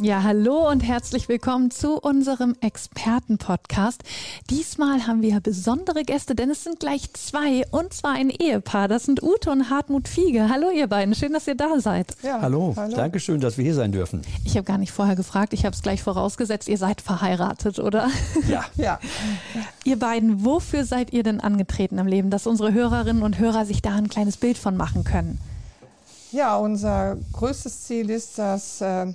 Ja, hallo und herzlich willkommen zu unserem Experten-Podcast. Diesmal haben wir besondere Gäste, denn es sind gleich zwei und zwar ein Ehepaar. Das sind Ute und Hartmut Fiege. Hallo ihr beiden, schön, dass ihr da seid. Ja, hallo. hallo, danke schön, dass wir hier sein dürfen. Ich habe gar nicht vorher gefragt, ich habe es gleich vorausgesetzt, ihr seid verheiratet, oder? Ja. ja. Ihr beiden, wofür seid ihr denn angetreten im Leben, dass unsere Hörerinnen und Hörer sich da ein kleines Bild von machen können? Ja, unser größtes Ziel ist, dass... Äh,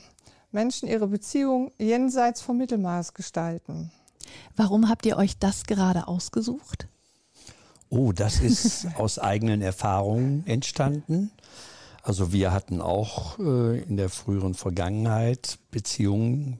Menschen ihre Beziehung jenseits vom Mittelmaß gestalten. Warum habt ihr euch das gerade ausgesucht? Oh, das ist aus eigenen Erfahrungen entstanden. Also wir hatten auch äh, in der früheren Vergangenheit Beziehungen,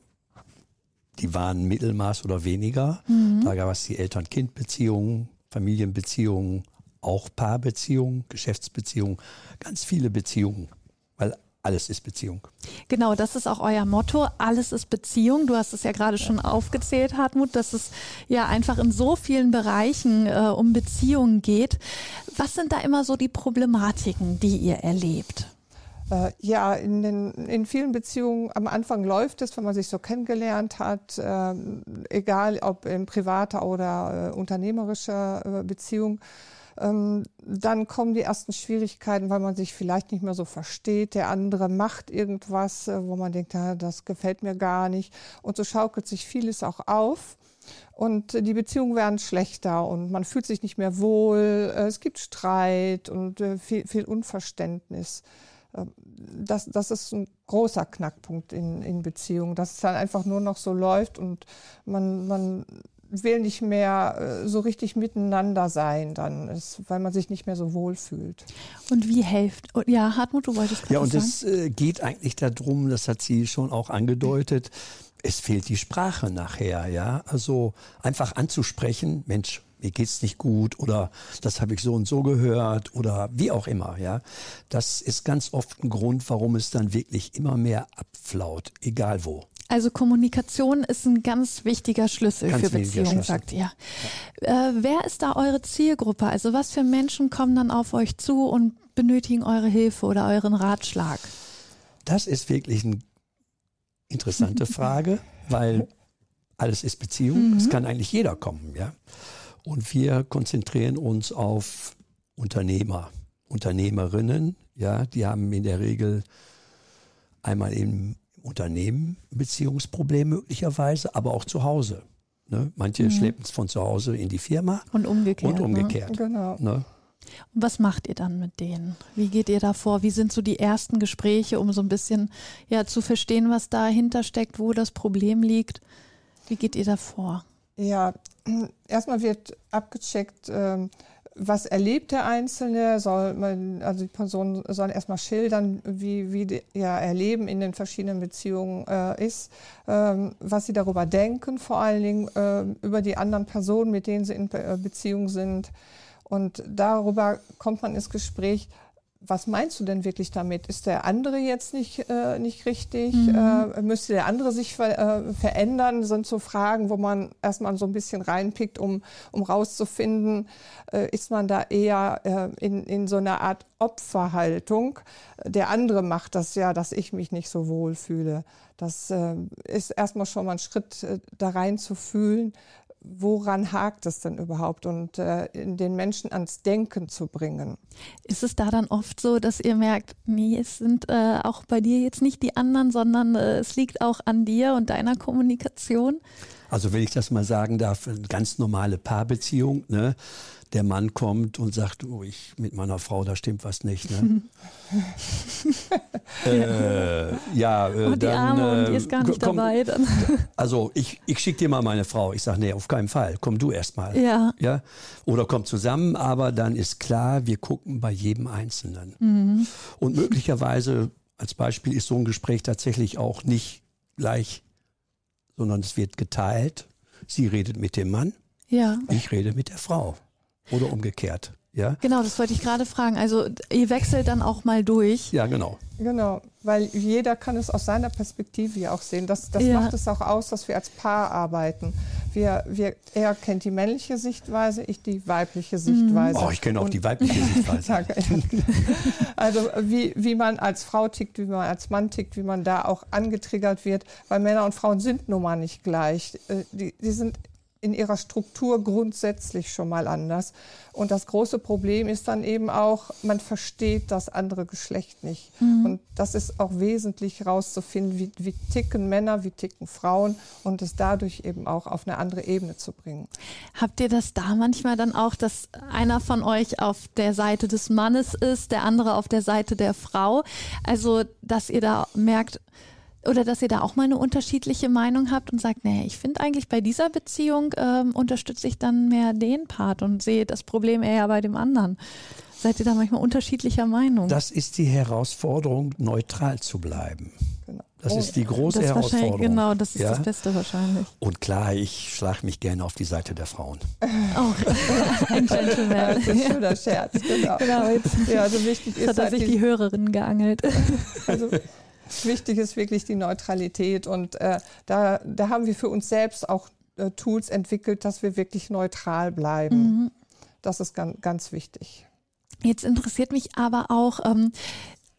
die waren Mittelmaß oder weniger. Mhm. Da gab es die Eltern-Kind-Beziehungen, Familienbeziehungen, auch Paarbeziehungen, Geschäftsbeziehungen, ganz viele Beziehungen. Weil alles ist Beziehung. Genau, das ist auch euer Motto. Alles ist Beziehung. Du hast es ja gerade schon aufgezählt, Hartmut, dass es ja einfach in so vielen Bereichen äh, um Beziehungen geht. Was sind da immer so die Problematiken, die ihr erlebt? Äh, ja, in, den, in vielen Beziehungen am Anfang läuft es, wenn man sich so kennengelernt hat, äh, egal ob in privater oder äh, unternehmerischer äh, Beziehung dann kommen die ersten Schwierigkeiten, weil man sich vielleicht nicht mehr so versteht. Der andere macht irgendwas, äh, wo man denkt, ja, das gefällt mir gar nicht. Und so schaukelt sich vieles auch auf. Und die Beziehungen werden schlechter und man fühlt sich nicht mehr wohl. Äh, es gibt Streit und äh, viel, viel Unverständnis. Ähm, das, das ist ein großer Knackpunkt in, in Beziehungen, dass es dann einfach nur noch so läuft und man, man will nicht mehr äh, so richtig miteinander sein, dann ist, weil man sich nicht mehr so wohl fühlt. Und wie hilft? Ja, Hartmut, du wolltest gerade Ja, und es äh, geht eigentlich darum, das hat sie schon auch angedeutet, es fehlt die Sprache nachher, ja. Also einfach anzusprechen, Mensch, mir geht's nicht gut oder das habe ich so und so gehört oder wie auch immer, ja. Das ist ganz oft ein Grund, warum es dann wirklich immer mehr abflaut, egal wo. Also Kommunikation ist ein ganz wichtiger Schlüssel ganz für Beziehungen, sagt ihr. Ja. Äh, wer ist da eure Zielgruppe? Also was für Menschen kommen dann auf euch zu und benötigen eure Hilfe oder euren Ratschlag? Das ist wirklich eine interessante Frage, weil alles ist Beziehung. Mhm. Es kann eigentlich jeder kommen, ja. Und wir konzentrieren uns auf Unternehmer, Unternehmerinnen, ja, die haben in der Regel einmal im Unternehmen Beziehungsproblem möglicherweise, aber auch zu Hause. Ne? Manche mhm. schleppen es von zu Hause in die Firma. Und umgekehrt. Und ne? umgekehrt. Ne? Genau. Ne? Und was macht ihr dann mit denen? Wie geht ihr da vor? Wie sind so die ersten Gespräche, um so ein bisschen ja, zu verstehen, was dahinter steckt, wo das Problem liegt? Wie geht ihr da vor? Ja, erstmal wird abgecheckt, ähm, was erlebt der Einzelne? Soll man, also die Person soll erstmal schildern, wie, wie die, ja, Erleben in den verschiedenen Beziehungen äh, ist, ähm, was sie darüber denken, vor allen Dingen äh, über die anderen Personen, mit denen sie in Be Beziehung sind. Und darüber kommt man ins Gespräch, was meinst du denn wirklich damit? Ist der andere jetzt nicht, äh, nicht richtig? Mhm. Äh, müsste der andere sich ver äh, verändern? Das sind so Fragen, wo man erstmal so ein bisschen reinpickt, um, um rauszufinden, äh, ist man da eher äh, in, in so einer Art Opferhaltung. Der andere macht das ja, dass ich mich nicht so wohl fühle. Das äh, ist erstmal schon mal ein Schritt, da rein zu fühlen, woran hakt es denn überhaupt und äh, den Menschen ans Denken zu bringen. Ist es da dann oft so, dass ihr merkt, nee, es sind äh, auch bei dir jetzt nicht die anderen, sondern äh, es liegt auch an dir und deiner Kommunikation? Also wenn ich das mal sagen darf, eine ganz normale Paarbeziehung, ne? Der Mann kommt und sagt, oh, ich mit meiner Frau, da stimmt was nicht. Ne? äh, ja, äh, und die dann, Arme und die ist gar nicht komm, dabei. Dann. Also ich, ich schicke dir mal meine Frau. Ich sage, nee, auf keinen Fall. Komm du erst mal. Ja. ja. Oder komm zusammen, aber dann ist klar, wir gucken bei jedem Einzelnen. Mhm. Und möglicherweise, als Beispiel, ist so ein Gespräch tatsächlich auch nicht gleich sondern es wird geteilt. Sie redet mit dem Mann, ja. ich rede mit der Frau oder umgekehrt. Ja? Genau, das wollte ich gerade fragen. Also ihr wechselt dann auch mal durch. Ja, genau. Genau, weil jeder kann es aus seiner Perspektive ja auch sehen. Das, das Ja. macht es auch aus, dass wir als Paar arbeiten. Wir, wir, er kennt die männliche Sichtweise, ich die weibliche Sichtweise. Oh, ich kenne auch Und- die weibliche Sichtweise. Danke. Also wie, wie man als Frau tickt, wie man als Mann tickt, wie man da auch angetriggert wird, weil Männer und Frauen sind nun mal nicht gleich. Äh, Die, die sind in ihrer Struktur grundsätzlich schon mal anders. Und das große Problem ist dann eben auch, man versteht das andere Geschlecht nicht. Und das ist auch wesentlich herauszufinden, wie, wie ticken Männer, wie ticken Frauen und es dadurch eben auch auf eine andere Ebene zu bringen. Habt ihr das da manchmal dann auch, dass einer von euch auf der Seite des Mannes ist, der andere auf der Seite der Frau? Also, dass ihr da merkt, oder dass ihr da auch mal eine unterschiedliche Meinung habt und sagt, nee, ich finde eigentlich bei dieser Beziehung ähm, unterstütze ich dann mehr den Part und sehe das Problem eher bei dem anderen. Seid ihr da manchmal unterschiedlicher Meinung? Das ist die Herausforderung, neutral zu bleiben. Genau. Das Oh, ist die große das Herausforderung. genau, das ist Ja? das Beste wahrscheinlich. Und klar, ich schlage mich gerne auf die Seite der Frauen. Auch ein Ja, Gentleman. das ist ein schöner Scherz, genau. Genau, jetzt Ja, also wichtig ist hat er halt sich die- die Hörerin geangelt. Also wichtig ist wirklich die Neutralität und äh, da, da haben wir für uns selbst auch äh, Tools entwickelt, dass wir wirklich neutral bleiben. Mhm. Das ist ganz, ganz wichtig. Jetzt interessiert mich aber auch, ähm,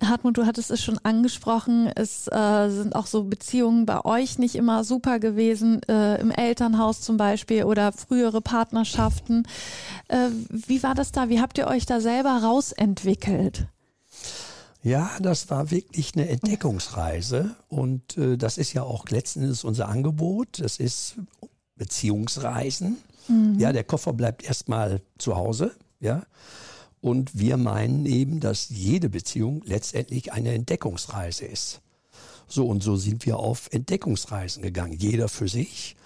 Hartmut, du hattest es schon angesprochen, es äh, sind auch so Beziehungen bei euch nicht immer super gewesen, äh, im Elternhaus zum Beispiel oder frühere Partnerschaften. Äh, wie war das da? Wie habt ihr euch da selber rausentwickelt? Ja, das war wirklich eine Entdeckungsreise und äh, das ist ja auch letzten Endes unser Angebot. Das ist Beziehungsreisen. Ja, der Koffer bleibt erstmal zu Hause. Ja. Und wir meinen eben, dass jede Beziehung letztendlich eine Entdeckungsreise ist. So und so sind wir auf Entdeckungsreisen gegangen, jeder für sich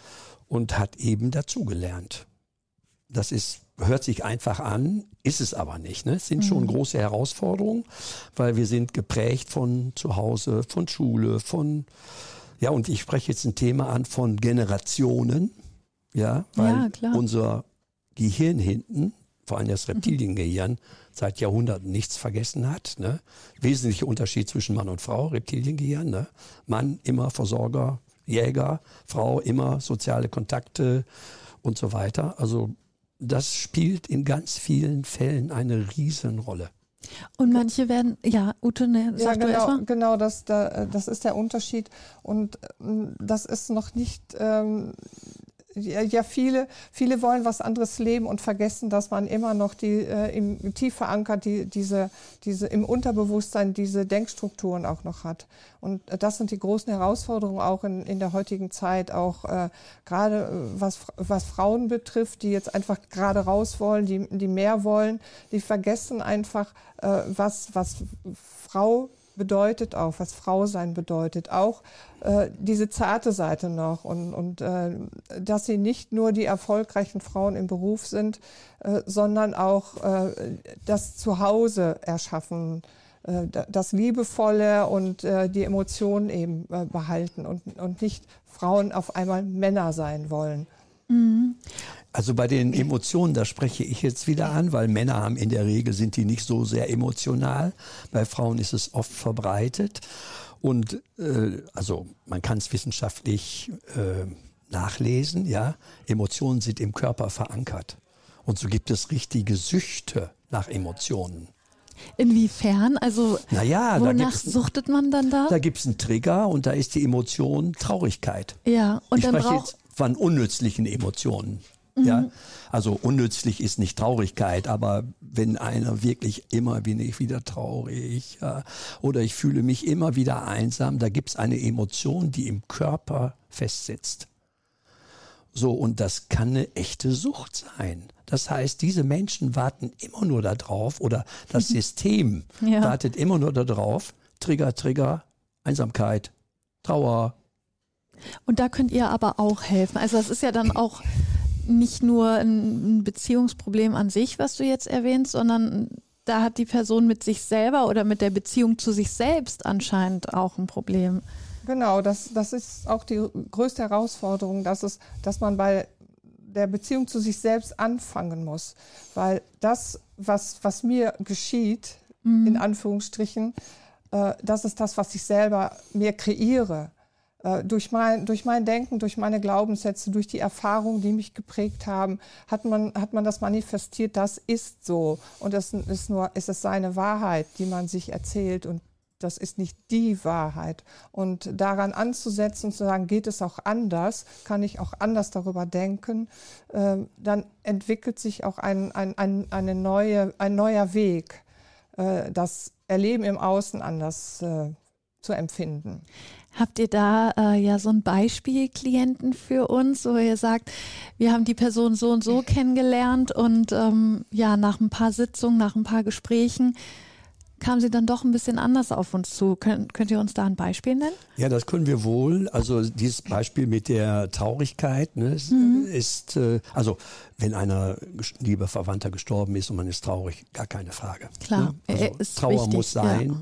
und hat eben dazugelernt. Das ist, hört sich einfach an, ist es aber nicht. Ne? Es sind schon große Herausforderungen, weil wir sind geprägt von zu Hause, von Schule, von, ja, und ich spreche jetzt ein Thema an von Generationen, ja, weil Ja, unser Gehirn hinten, vor allem das Reptiliengehirn, seit Jahrhunderten nichts vergessen hat. Ne? Wesentlicher Unterschied zwischen Mann und Frau, Reptiliengehirn. Ne? Mann immer Versorger, Jäger, Frau immer soziale Kontakte und so weiter. Also das spielt in ganz vielen Fällen eine Riesenrolle. Und manche werden, ja, Ute, ne, Ja, genau, erstmal. genau das, da, das ist der Unterschied. Und ähm, das ist noch nicht, ähm, ja, ja, viele, viele wollen was anderes leben und vergessen, dass man immer noch die äh, im, tief verankert, die, diese, diese im Unterbewusstsein diese Denkstrukturen auch noch hat. Und äh, das sind die großen Herausforderungen auch in, in der heutigen Zeit, auch äh, gerade äh, was, was Frauen betrifft, die jetzt einfach gerade raus wollen, die, die mehr wollen, die vergessen einfach, äh, was, was Frau bedeutet auch, was Frau sein bedeutet, auch äh, diese zarte Seite noch und, und äh, dass sie nicht nur die erfolgreichen Frauen im Beruf sind, äh, sondern auch äh, das Zuhause erschaffen, äh, da- das Liebevolle und äh, die Emotionen eben äh, behalten und, und nicht Frauen auf einmal Männer sein wollen. Also bei den Emotionen, da spreche ich jetzt wieder an, weil Männer haben in der Regel sind die nicht so sehr emotional. Bei Frauen ist es oft verbreitet. Und äh, also man kann es wissenschaftlich äh, nachlesen, ja. Emotionen sind im Körper verankert. Und so gibt es richtige Süchte nach Emotionen. Inwiefern? Also, Naja, wonach suchtet man dann da? da gibt's einen Trigger und da ist die Emotion Traurigkeit. ja, und ich dann spreche braucht, jetzt von unnützlichen Emotionen. Ja, also unnützlich ist nicht Traurigkeit, aber wenn einer wirklich immer bin ich wieder traurig ja, oder ich fühle mich immer wieder einsam, da gibt's eine Emotion, die im Körper festsitzt. So, und das kann eine echte Sucht sein. Das heißt, diese Menschen warten immer nur darauf oder das System Ja. wartet immer nur darauf, Trigger, Trigger, Einsamkeit, Trauer, Und da könnt ihr aber auch helfen. Also das ist ja dann auch nicht nur ein Beziehungsproblem an sich, was du jetzt erwähnst, sondern da hat die Person mit sich selber oder mit der Beziehung zu sich selbst anscheinend auch ein Problem. Genau, das, das ist auch die größte Herausforderung, dass, es, dass man bei der Beziehung zu sich selbst anfangen muss. Weil das, was, was mir geschieht, mhm. in Anführungsstrichen, äh, das ist das, was ich selber mir kreiere. Äh, durch, mein, durch mein Denken, durch meine Glaubenssätze, durch die Erfahrungen, die mich geprägt haben, hat man, hat man das manifestiert, das ist so. Und das ist nur, ist es seine Wahrheit, die man sich erzählt und das ist nicht die Wahrheit. Und daran anzusetzen zu sagen, geht es auch anders, kann ich auch anders darüber denken, äh, dann entwickelt sich auch ein, ein, ein, eine neue, ein neuer Weg, äh, das Erleben im Außen anders äh, zu empfinden. Habt ihr da äh, ja so ein Beispielklienten für uns, wo ihr sagt, wir haben die Person so und so kennengelernt und ähm, ja, nach ein paar Sitzungen, nach ein paar Gesprächen kam sie dann doch ein bisschen anders auf uns zu. Könnt, könnt ihr uns da ein Beispiel nennen? Ja, das können wir wohl. Also dieses Beispiel mit der Traurigkeit ne, mhm. ist, äh, also wenn einer lieber Verwandter gestorben ist und man ist traurig, gar keine Frage. Klar, ne? also Trauer wichtig, muss sein. Ja.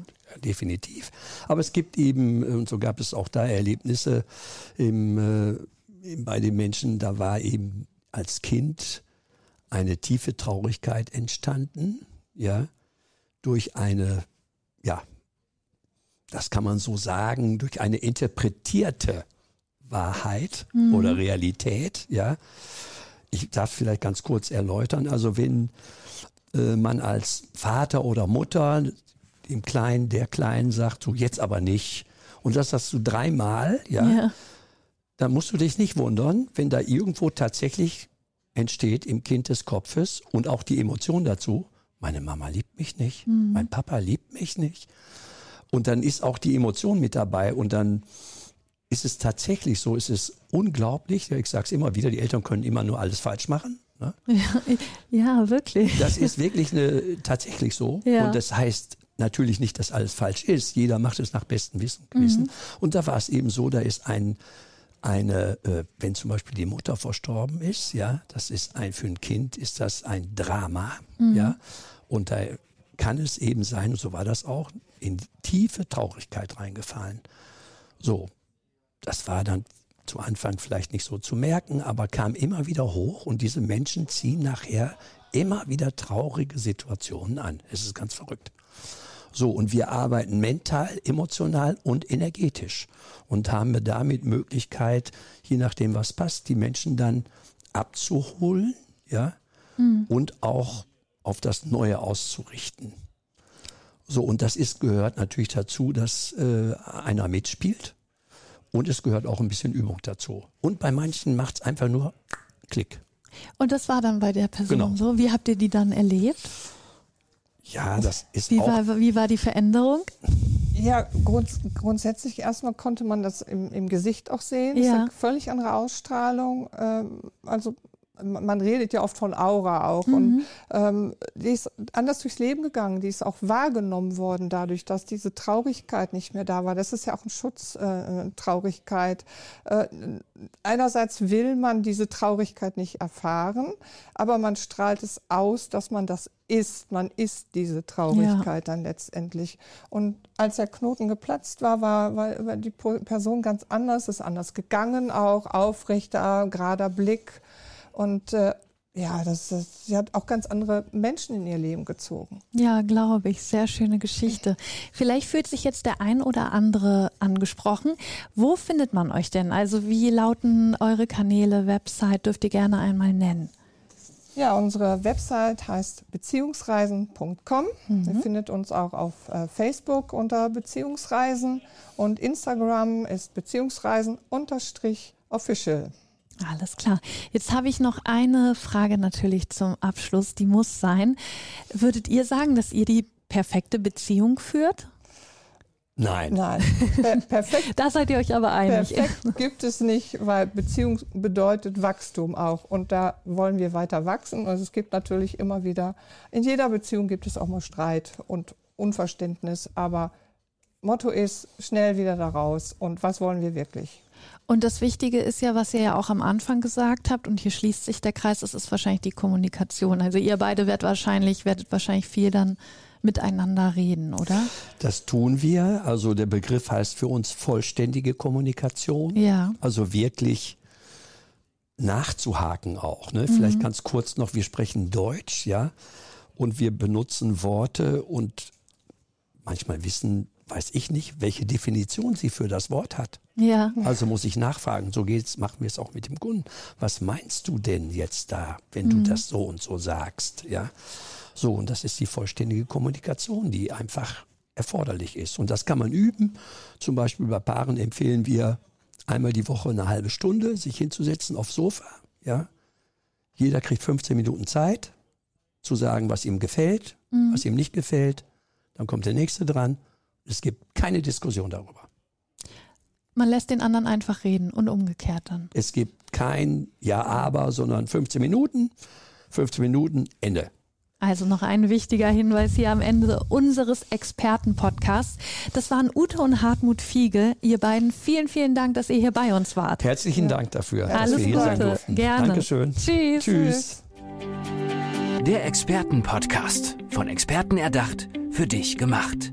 Definitiv. Aber es gibt eben, und so gab es auch da Erlebnisse im, äh, bei den Menschen, da war eben als Kind eine tiefe Traurigkeit entstanden, ja, durch eine, ja, das kann man so sagen, durch eine interpretierte Wahrheit mhm. oder Realität, ja. Ich darf vielleicht ganz kurz erläutern. Also wenn äh, man als Vater oder Mutter dem Kleinen, der Kleinen sagt, so jetzt aber nicht. Und das sagst du dreimal, ja, ja. Dann musst du dich nicht wundern, wenn da irgendwo tatsächlich entsteht im Kind des Kopfes und auch die Emotion dazu, meine Mama liebt mich nicht, mhm. mein Papa liebt mich nicht. Und dann ist auch die Emotion mit dabei und dann ist es tatsächlich so, ist es unglaublich, ich sage es immer wieder, die Eltern können immer nur alles falsch machen. Ne? Ja, ja, wirklich. Das ist wirklich eine, tatsächlich so. Ja. Und das heißt natürlich nicht, dass alles falsch ist. Jeder macht es nach bestem Wissen. Mhm. Und da war es eben so, da ist ein eine, äh, wenn zum Beispiel die Mutter verstorben ist, ja, das ist ein, für ein Kind ist das ein Drama, mhm. ja, und da kann es eben sein, und so war das auch, in tiefe Traurigkeit reingefallen. So, das war dann zu Anfang vielleicht nicht so zu merken, aber kam immer wieder hoch und diese Menschen ziehen nachher immer wieder traurige Situationen an. Es ist ganz verrückt. So, und wir arbeiten mental, emotional und energetisch und haben damit Möglichkeit, je nachdem, was passt, die Menschen dann abzuholen, ja, mhm. und auch auf das Neue auszurichten. So, und das ist, gehört natürlich dazu, dass äh, einer mitspielt. Und es gehört auch ein bisschen Übung dazu. Und bei manchen macht es einfach nur Klick. Und das war dann bei der Person genau. so. Wie habt ihr die dann erlebt? Ja, das ist wie auch. War, wie war die Veränderung? Ja, grund, grundsätzlich erstmal konnte man das im, im Gesicht auch sehen. Ja. eine völlig andere Ausstrahlung. Ähm, also man redet ja oft von Aura auch. Mhm. Und ähm, die ist anders durchs Leben gegangen. Die ist auch wahrgenommen worden dadurch, dass diese Traurigkeit nicht mehr da war. Das ist ja auch ein Schutz, äh, Traurigkeit. Äh, einerseits will man diese Traurigkeit nicht erfahren, aber man strahlt es aus, dass man das ist. Man ist diese Traurigkeit ja. dann letztendlich. Und als der Knoten geplatzt war, war, war, war die Person ganz anders, ist anders gegangen auch, aufrechter, gerader Blick. Und äh, ja, das, das, sie hat auch ganz andere Menschen in ihr Leben gezogen. Ja, glaube ich. Sehr schöne Geschichte. Vielleicht fühlt sich jetzt der ein oder andere angesprochen. Wo findet man euch denn? Also wie lauten eure Kanäle, Website? Dürft ihr gerne einmal nennen. Ja, unsere Website heißt beziehungsreisen.com. Mhm. Ihr findet uns auch auf äh, Facebook unter Beziehungsreisen und Instagram ist beziehungsreisen-official. Alles klar. Jetzt habe ich noch eine Frage natürlich zum Abschluss, die muss sein. Würdet ihr sagen, dass ihr die perfekte Beziehung führt? Nein. Nein. Per perfekt. da seid ihr euch aber einig. Perfekt gibt es nicht, weil Beziehung bedeutet Wachstum auch. Und da wollen wir weiter wachsen. Also es gibt natürlich immer wieder, in jeder Beziehung gibt es auch mal Streit und Unverständnis. Aber Motto ist, schnell wieder da raus. Und was wollen wir wirklich? Und das Wichtige ist ja, was ihr ja auch am Anfang gesagt habt, und hier schließt sich der Kreis, das ist wahrscheinlich die Kommunikation. Also ihr beide werdet wahrscheinlich, werdet wahrscheinlich viel dann miteinander reden, oder? Das tun wir. Also der Begriff heißt für uns vollständige Kommunikation. Ja. Also wirklich nachzuhaken auch. Ne? Vielleicht ganz kurz noch, wir sprechen Deutsch, ja, und wir benutzen Worte und manchmal wissen, weiß ich nicht, welche Definition sie für das Wort hat. Ja. Also muss ich nachfragen. So geht's, machen wir es auch mit dem Kunden. Was meinst du denn jetzt da, wenn du das so und so sagst? Ja. So, und das ist die vollständige Kommunikation, die einfach erforderlich ist. Und das kann man üben. Zum Beispiel bei Paaren empfehlen wir einmal die Woche eine halbe Stunde, sich hinzusetzen aufs Sofa. Ja. Jeder kriegt 15 Minuten Zeit, zu sagen, was ihm gefällt, was ihm nicht gefällt. Dann kommt der nächste dran. Es gibt keine Diskussion darüber. Man lässt den anderen einfach reden und umgekehrt dann. Es gibt kein Ja, aber, sondern 15 Minuten, 15 Minuten, Ende. Also noch ein wichtiger Hinweis hier am Ende unseres Experten-Podcasts. Das waren Ute und Hartmut Fiege. Ihr beiden, vielen, vielen Dank, dass ihr hier bei uns wart. Herzlichen Dank dafür, dass Alles wir hier sein Gute. durften. Gerne. Dankeschön. Tschüss. Tschüss. Der Expertenpodcast. Von Experten erdacht, für dich gemacht.